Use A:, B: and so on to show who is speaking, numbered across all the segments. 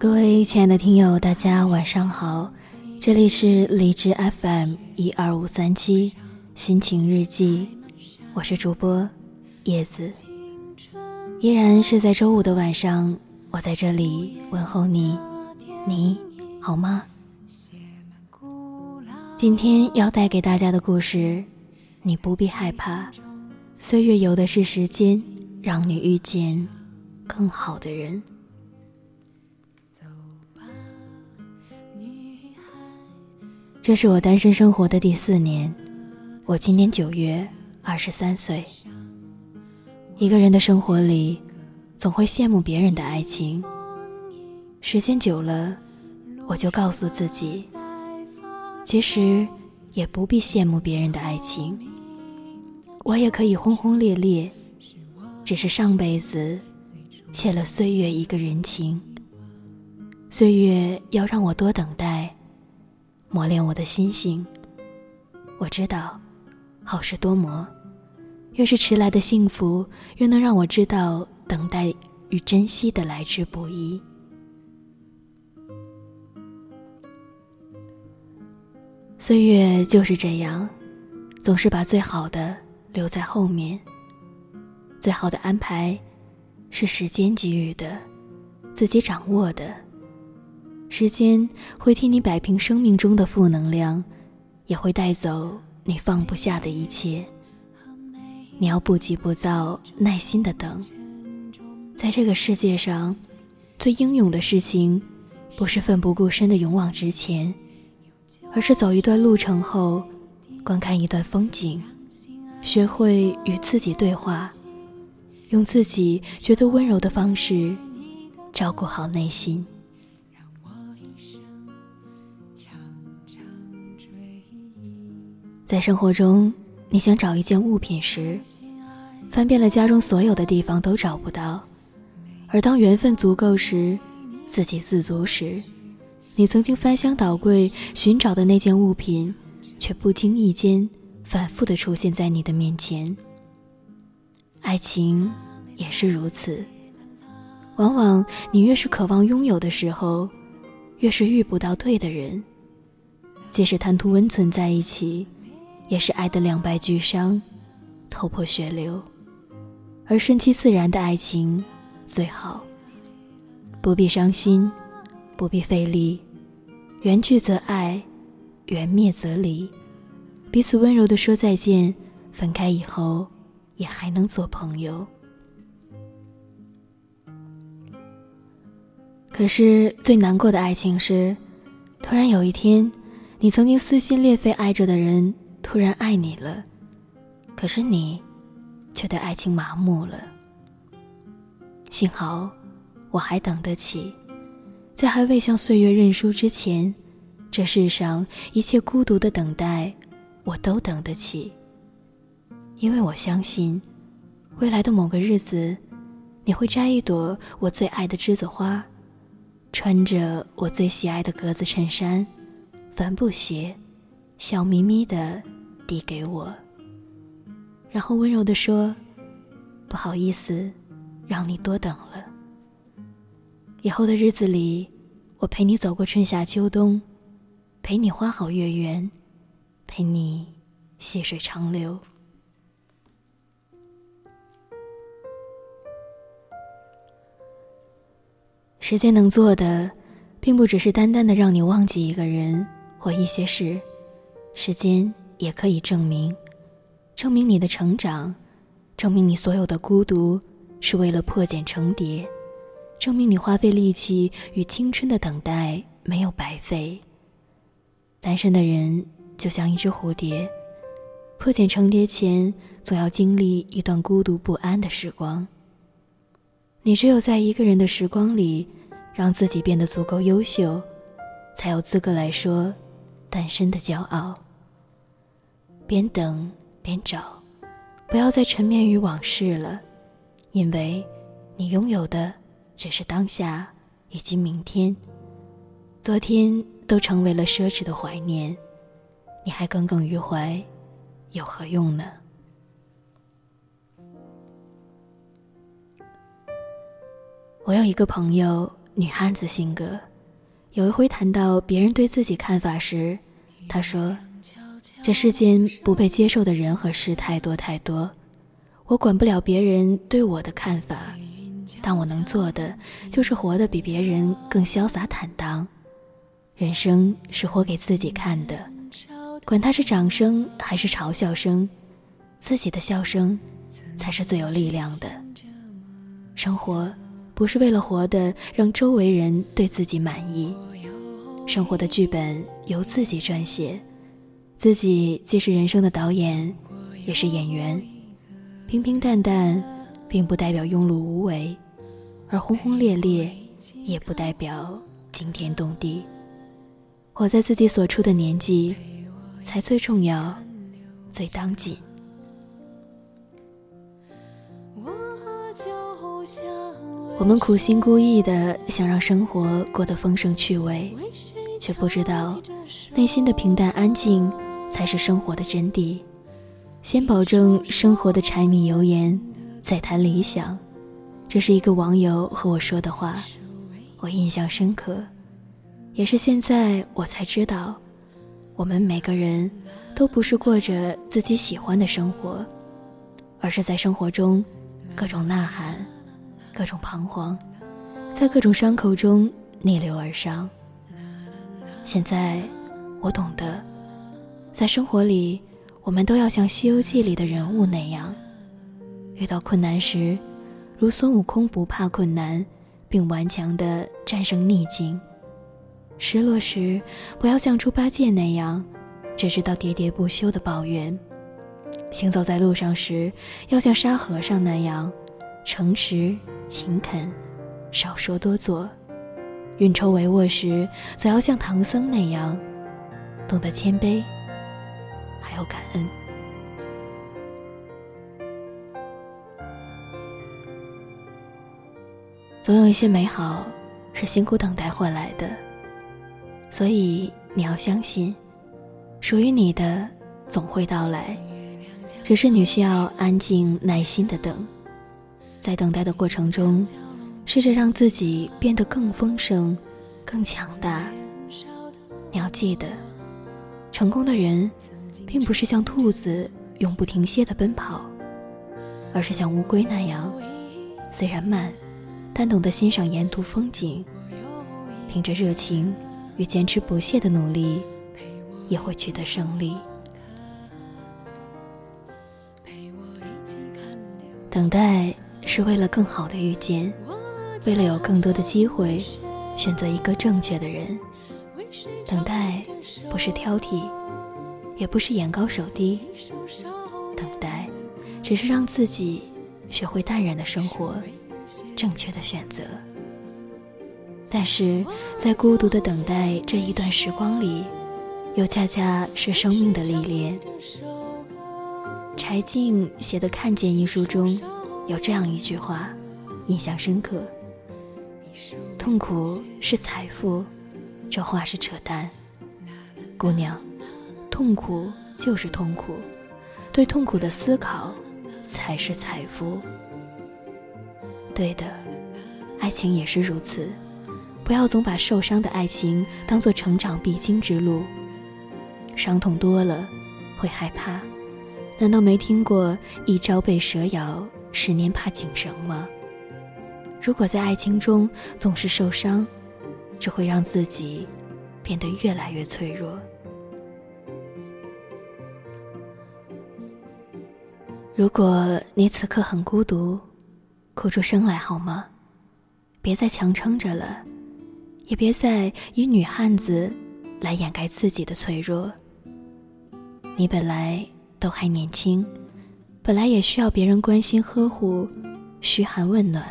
A: 各位亲爱的听友，大家晚上好，这里是荔枝 FM 一二五三七心情日记，我是主播叶子，依然是在周五的晚上，我在这里问候你，你好吗？今天要带给大家的故事，你不必害怕，岁月有的是时间，让你遇见更好的人。这是我单身生活的第四年，我今年九月二十三岁。一个人的生活里，总会羡慕别人的爱情。时间久了，我就告诉自己，其实也不必羡慕别人的爱情。我也可以轰轰烈烈，只是上辈子欠了岁月一个人情。岁月要让我多等待。磨练我的心性。我知道，好事多磨，越是迟来的幸福，越能让我知道等待与珍惜的来之不易。岁月就是这样，总是把最好的留在后面。最好的安排，是时间给予的，自己掌握的。时间会替你摆平生命中的负能量，也会带走你放不下的一切。你要不急不躁，耐心的等。在这个世界上，最英勇的事情，不是奋不顾身的勇往直前，而是走一段路程后，观看一段风景，学会与自己对话，用自己觉得温柔的方式，照顾好内心。在生活中，你想找一件物品时，翻遍了家中所有的地方都找不到；而当缘分足够时，自给自足时，你曾经翻箱倒柜寻找的那件物品，却不经意间反复的出现在你的面前。爱情也是如此，往往你越是渴望拥有的时候，越是遇不到对的人，即使贪图温存在一起。也是爱的两败俱伤，头破血流，而顺其自然的爱情最好，不必伤心，不必费力，缘聚则爱，缘灭则离，彼此温柔的说再见，分开以后也还能做朋友。可是最难过的爱情是，突然有一天，你曾经撕心裂肺爱着的人。突然爱你了，可是你却对爱情麻木了。幸好我还等得起，在还未向岁月认输之前，这世上一切孤独的等待，我都等得起。因为我相信，未来的某个日子，你会摘一朵我最爱的栀子花，穿着我最喜爱的格子衬衫、帆布鞋。笑眯眯的递给我，然后温柔的说：“不好意思，让你多等了。以后的日子里，我陪你走过春夏秋冬，陪你花好月圆，陪你细水长流。时间能做的，并不只是单单的让你忘记一个人或一些事。”时间也可以证明，证明你的成长，证明你所有的孤独是为了破茧成蝶，证明你花费力气与青春的等待没有白费。单身的人就像一只蝴蝶，破茧成蝶前总要经历一段孤独不安的时光。你只有在一个人的时光里，让自己变得足够优秀，才有资格来说单身的骄傲。边等边找，不要再沉湎于往事了，因为，你拥有的只是当下以及明天，昨天都成为了奢侈的怀念，你还耿耿于怀，有何用呢？我有一个朋友，女汉子性格。有一回谈到别人对自己看法时，他说：“这世间不被接受的人和事太多太多，我管不了别人对我的看法，但我能做的就是活得比别人更潇洒坦荡。人生是活给自己看的，管他是掌声还是嘲笑声，自己的笑声才是最有力量的。生活不是为了活得让周围人对自己满意。”生活的剧本由自己撰写，自己既是人生的导演，也是演员。平平淡淡，并不代表庸碌无为，而轰轰烈烈，也不代表惊天动地。活在自己所处的年纪，才最重要，最当紧。我们苦心孤诣的想让生活过得丰盛趣味。却不知道，内心的平淡安静才是生活的真谛。先保证生活的柴米油盐，再谈理想。这是一个网友和我说的话，我印象深刻。也是现在我才知道，我们每个人都不是过着自己喜欢的生活，而是在生活中各种呐喊，各种彷徨，在各种伤口中逆流而上。现在，我懂得，在生活里，我们都要像《西游记》里的人物那样，遇到困难时，如孙悟空不怕困难，并顽强地战胜逆境；失落时，不要像猪八戒那样，只知道喋喋不休的抱怨；行走在路上时，要像沙和尚那样，诚实勤恳，少说多做。运筹帷幄时，则要像唐僧那样，懂得谦卑，还有感恩。总有一些美好是辛苦等待换来的，所以你要相信，属于你的总会到来，只是你需要安静耐心的等，在等待的过程中。试着让自己变得更丰盛、更强大。你要记得，成功的人，并不是像兔子永不停歇的奔跑，而是像乌龟那样，虽然慢，但懂得欣赏沿途风景。凭着热情与坚持不懈的努力，也会取得胜利。等待是为了更好的遇见。为了有更多的机会，选择一个正确的人。等待不是挑剔，也不是眼高手低。等待，只是让自己学会淡然的生活，正确的选择。但是在孤独的等待这一段时光里，又恰恰是生命的历练。柴静写的《看见》一书中有这样一句话，印象深刻。痛苦是财富，这话是扯淡。姑娘，痛苦就是痛苦，对痛苦的思考才是财富。对的，爱情也是如此。不要总把受伤的爱情当做成长必经之路。伤痛多了，会害怕。难道没听过“一朝被蛇咬，十年怕井绳”吗？如果在爱情中总是受伤，只会让自己变得越来越脆弱。如果你此刻很孤独，哭出声来好吗？别再强撑着了，也别再以女汉子来掩盖自己的脆弱。你本来都还年轻，本来也需要别人关心呵护、嘘寒问暖。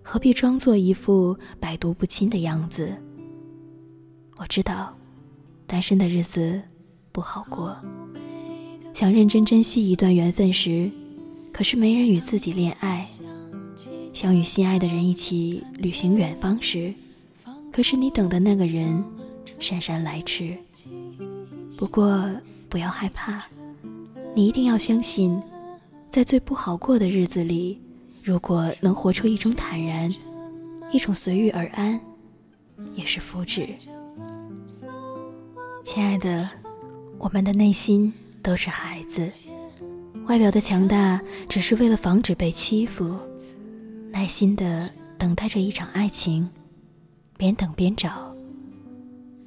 A: 何必装作一副百毒不侵的样子？我知道，单身的日子不好过。想认真珍惜一段缘分时，可是没人与自己恋爱；想与心爱的人一起旅行远方时，可是你等的那个人姗姗来迟。不过不要害怕，你一定要相信，在最不好过的日子里。如果能活出一种坦然，一种随遇而安，也是福祉。亲爱的，我们的内心都是孩子，外表的强大只是为了防止被欺负，耐心的等待着一场爱情，边等边找。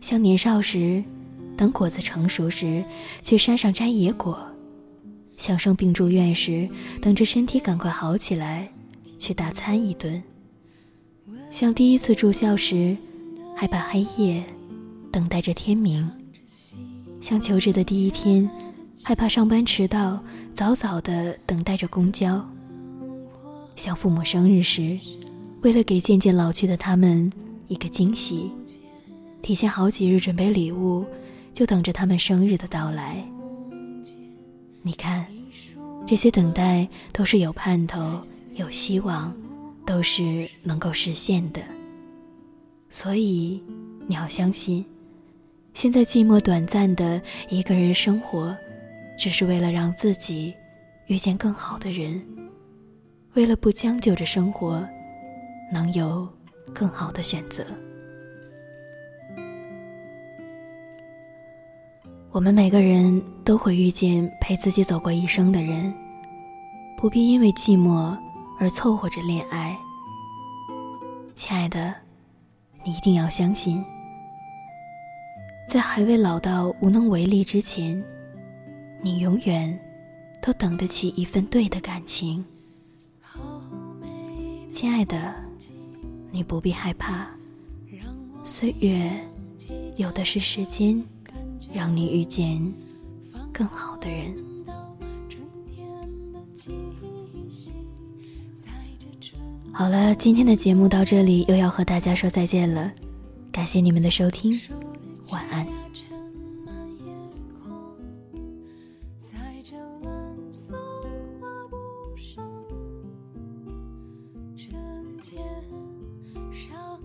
A: 像年少时，等果子成熟时，去山上摘野果；像生病住院时，等着身体赶快好起来，去大餐一顿。像第一次住校时，害怕黑夜，等待着天明；像求职的第一天，害怕上班迟到，早早的等待着公交；像父母生日时，为了给渐渐老去的他们一个惊喜，提前好几日准备礼物，就等着他们生日的到来。你看，这些等待都是有盼头、有希望。都是能够实现的，所以你要相信，现在寂寞短暂的一个人生活，只是为了让自己遇见更好的人，为了不将就着生活，能有更好的选择。我们每个人都会遇见陪自己走过一生的人，不必因为寂寞。而凑合着恋爱，亲爱的，你一定要相信，在还未老到无能为力之前，你永远都等得起一份对的感情。亲爱的，你不必害怕，岁月有的是时间，让你遇见更好的人。好了，今天的节目到这里又要和大家说再见了，感谢你们的收听，晚安。天上